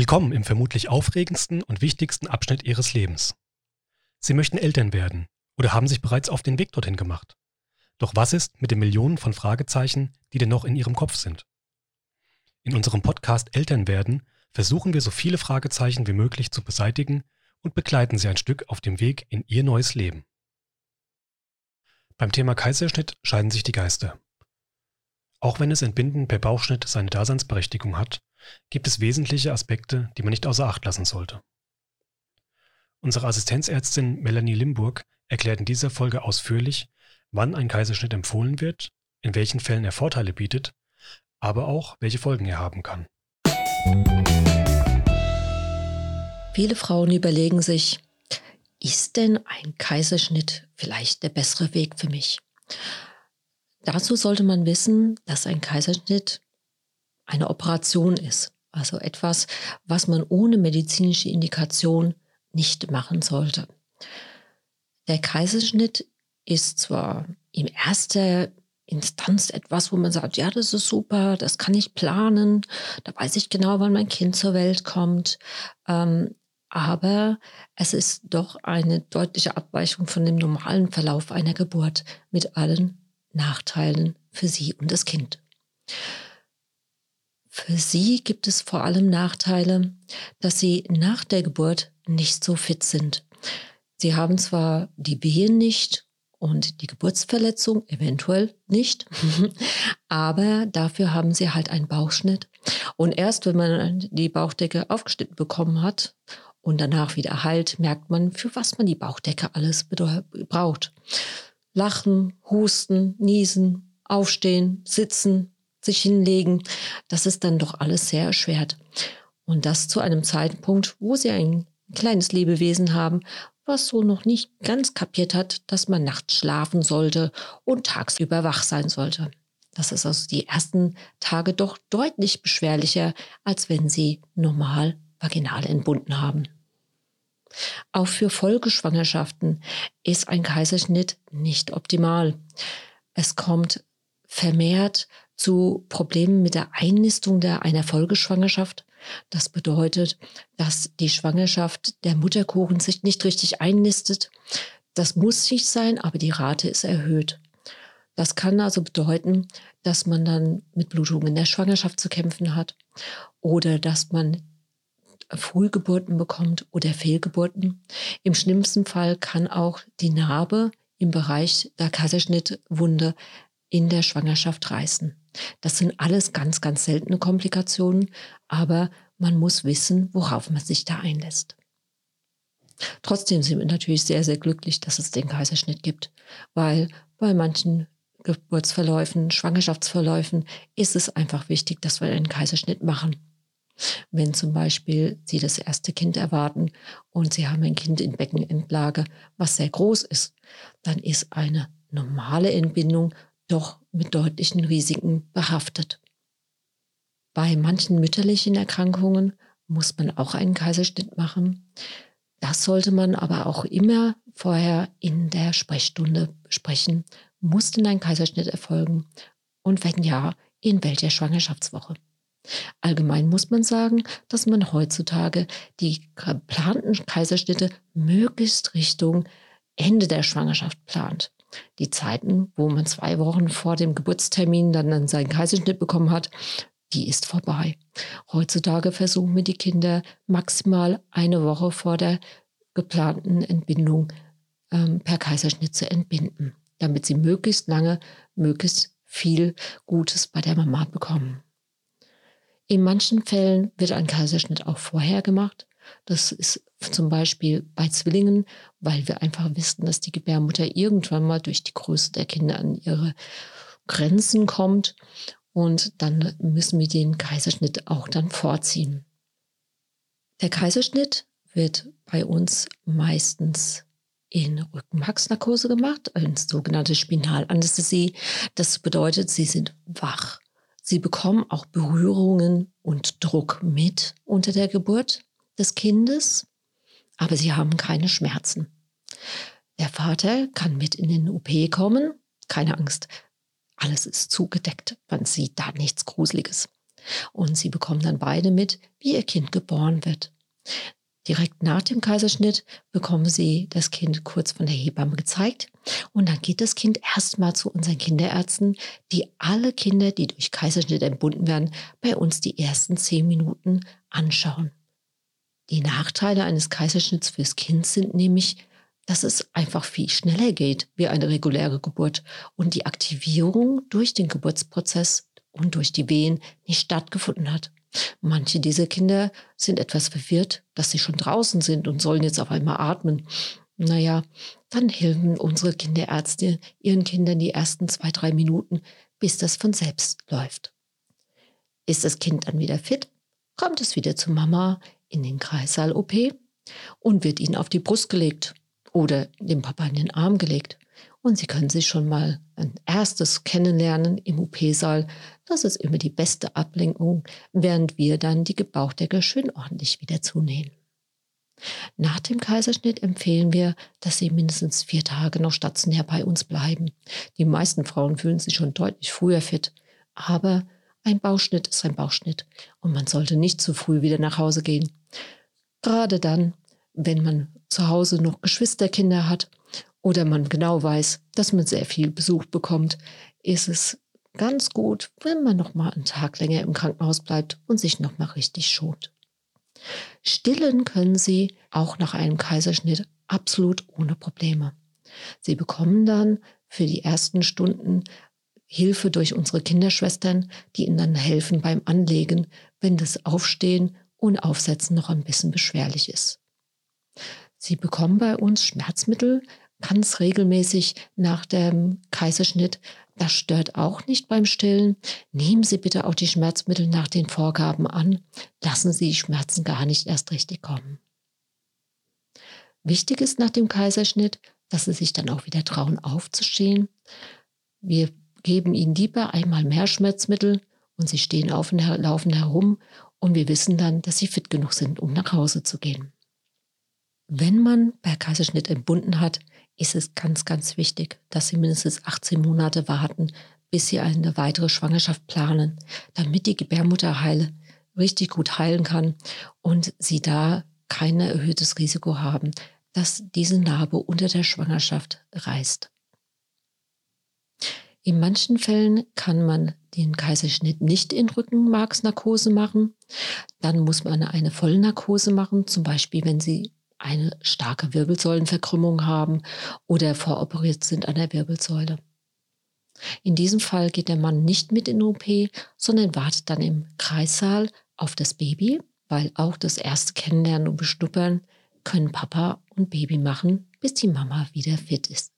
Willkommen im vermutlich aufregendsten und wichtigsten Abschnitt Ihres Lebens. Sie möchten Eltern werden oder haben sich bereits auf den Weg dorthin gemacht. Doch was ist mit den Millionen von Fragezeichen, die denn noch in Ihrem Kopf sind? In unserem Podcast Eltern werden versuchen wir so viele Fragezeichen wie möglich zu beseitigen und begleiten Sie ein Stück auf dem Weg in Ihr neues Leben. Beim Thema Kaiserschnitt scheiden sich die Geister. Auch wenn es Entbinden per Bauchschnitt seine Daseinsberechtigung hat, gibt es wesentliche Aspekte, die man nicht außer Acht lassen sollte. Unsere Assistenzärztin Melanie Limburg erklärt in dieser Folge ausführlich, wann ein Kaiserschnitt empfohlen wird, in welchen Fällen er Vorteile bietet, aber auch welche Folgen er haben kann. Viele Frauen überlegen sich, ist denn ein Kaiserschnitt vielleicht der bessere Weg für mich? Dazu sollte man wissen, dass ein Kaiserschnitt eine Operation ist. Also etwas, was man ohne medizinische Indikation nicht machen sollte. Der Kaiserschnitt ist zwar in erster Instanz etwas, wo man sagt, ja, das ist super, das kann ich planen, da weiß ich genau, wann mein Kind zur Welt kommt. Ähm, aber es ist doch eine deutliche Abweichung von dem normalen Verlauf einer Geburt mit allen Nachteilen für sie und das Kind. Für sie gibt es vor allem Nachteile, dass sie nach der Geburt nicht so fit sind. Sie haben zwar die Wehen nicht und die Geburtsverletzung eventuell nicht, aber dafür haben sie halt einen Bauchschnitt. Und erst wenn man die Bauchdecke aufgeschnitten bekommen hat und danach wieder heilt, merkt man, für was man die Bauchdecke alles braucht. Lachen, husten, niesen, aufstehen, sitzen, sich hinlegen, das ist dann doch alles sehr erschwert. Und das zu einem Zeitpunkt, wo sie ein kleines Lebewesen haben, was so noch nicht ganz kapiert hat, dass man nachts schlafen sollte und tagsüber wach sein sollte. Das ist also die ersten Tage doch deutlich beschwerlicher, als wenn sie normal vaginal entbunden haben. Auch für Folgeschwangerschaften ist ein Kaiserschnitt nicht optimal. Es kommt vermehrt zu Problemen mit der Einnistung der einer Folgeschwangerschaft. Das bedeutet, dass die Schwangerschaft der Mutterkuchen sich nicht richtig einnistet. Das muss nicht sein, aber die Rate ist erhöht. Das kann also bedeuten, dass man dann mit Blutungen in der Schwangerschaft zu kämpfen hat oder dass man Frühgeburten bekommt oder Fehlgeburten. Im schlimmsten Fall kann auch die Narbe im Bereich der Kaiserschnittwunde in der Schwangerschaft reißen. Das sind alles ganz, ganz seltene Komplikationen, aber man muss wissen, worauf man sich da einlässt. Trotzdem sind wir natürlich sehr, sehr glücklich, dass es den Kaiserschnitt gibt, weil bei manchen Geburtsverläufen, Schwangerschaftsverläufen ist es einfach wichtig, dass wir einen Kaiserschnitt machen. Wenn zum Beispiel Sie das erste Kind erwarten und Sie haben ein Kind in Beckenendlage, was sehr groß ist, dann ist eine normale Entbindung doch mit deutlichen Risiken behaftet. Bei manchen mütterlichen Erkrankungen muss man auch einen Kaiserschnitt machen. Das sollte man aber auch immer vorher in der Sprechstunde besprechen. Muss denn ein Kaiserschnitt erfolgen? Und wenn ja, in welcher Schwangerschaftswoche? Allgemein muss man sagen, dass man heutzutage die geplanten Kaiserschnitte möglichst Richtung Ende der Schwangerschaft plant. Die Zeiten, wo man zwei Wochen vor dem Geburtstermin dann seinen Kaiserschnitt bekommen hat, die ist vorbei. Heutzutage versuchen wir die Kinder maximal eine Woche vor der geplanten Entbindung ähm, per Kaiserschnitt zu entbinden, damit sie möglichst lange, möglichst viel Gutes bei der Mama bekommen. In manchen Fällen wird ein Kaiserschnitt auch vorher gemacht. Das ist zum Beispiel bei Zwillingen, weil wir einfach wissen, dass die Gebärmutter irgendwann mal durch die Größe der Kinder an ihre Grenzen kommt. Und dann müssen wir den Kaiserschnitt auch dann vorziehen. Der Kaiserschnitt wird bei uns meistens in Rückenmarksnarkose gemacht, eine sogenannte Spinalanästhesie. Das bedeutet, sie sind wach. Sie bekommen auch Berührungen und Druck mit unter der Geburt des Kindes, aber sie haben keine Schmerzen. Der Vater kann mit in den OP kommen, keine Angst, alles ist zugedeckt, man sieht da nichts Gruseliges. Und sie bekommen dann beide mit, wie ihr Kind geboren wird. Direkt nach dem Kaiserschnitt bekommen sie das Kind kurz von der Hebamme gezeigt. Und dann geht das Kind erstmal zu unseren Kinderärzten, die alle Kinder, die durch Kaiserschnitt entbunden werden, bei uns die ersten zehn Minuten anschauen. Die Nachteile eines Kaiserschnitts fürs Kind sind nämlich, dass es einfach viel schneller geht wie eine reguläre Geburt und die Aktivierung durch den Geburtsprozess und durch die Wehen nicht stattgefunden hat. Manche dieser Kinder sind etwas verwirrt, dass sie schon draußen sind und sollen jetzt auf einmal atmen. Naja, dann helfen unsere Kinderärzte ihren Kindern die ersten zwei, drei Minuten, bis das von selbst läuft. Ist das Kind dann wieder fit, kommt es wieder zu Mama in den Kreissaal-OP und wird ihnen auf die Brust gelegt oder dem Papa in den Arm gelegt. Und Sie können sich schon mal ein erstes kennenlernen im OP-Saal. Das ist immer die beste Ablenkung, während wir dann die Gebauchdecke schön ordentlich wieder zunähen. Nach dem Kaiserschnitt empfehlen wir, dass Sie mindestens vier Tage noch stationär bei uns bleiben. Die meisten Frauen fühlen sich schon deutlich früher fit, aber ein Bauchschnitt ist ein Bauchschnitt und man sollte nicht zu früh wieder nach Hause gehen. Gerade dann, wenn man zu Hause noch Geschwisterkinder hat oder man genau weiß, dass man sehr viel Besuch bekommt, ist es ganz gut, wenn man noch mal einen Tag länger im Krankenhaus bleibt und sich noch mal richtig schont. Stillen können Sie auch nach einem Kaiserschnitt absolut ohne Probleme. Sie bekommen dann für die ersten Stunden Hilfe durch unsere Kinderschwestern, die Ihnen dann helfen beim Anlegen, wenn das Aufstehen und Aufsetzen noch ein bisschen beschwerlich ist. Sie bekommen bei uns Schmerzmittel ganz regelmäßig nach dem Kaiserschnitt. Das stört auch nicht beim Stillen. Nehmen Sie bitte auch die Schmerzmittel nach den Vorgaben an. Lassen Sie die Schmerzen gar nicht erst richtig kommen. Wichtig ist nach dem Kaiserschnitt, dass Sie sich dann auch wieder trauen, aufzustehen. Wir geben Ihnen lieber einmal mehr Schmerzmittel und Sie stehen auf und laufen herum und wir wissen dann, dass Sie fit genug sind, um nach Hause zu gehen. Wenn man per Kaiserschnitt entbunden hat, ist es ganz, ganz wichtig, dass Sie mindestens 18 Monate warten, bis Sie eine weitere Schwangerschaft planen, damit die Gebärmutterheile richtig gut heilen kann und Sie da kein erhöhtes Risiko haben, dass diese Narbe unter der Schwangerschaft reißt. In manchen Fällen kann man den Kaiserschnitt nicht in Rückenmarksnarkose machen. Dann muss man eine Vollnarkose machen, zum Beispiel wenn Sie eine starke Wirbelsäulenverkrümmung haben oder voroperiert sind an der Wirbelsäule. In diesem Fall geht der Mann nicht mit in OP, sondern wartet dann im Kreissaal auf das Baby, weil auch das erste Kennenlernen und Beschnuppern können Papa und Baby machen, bis die Mama wieder fit ist.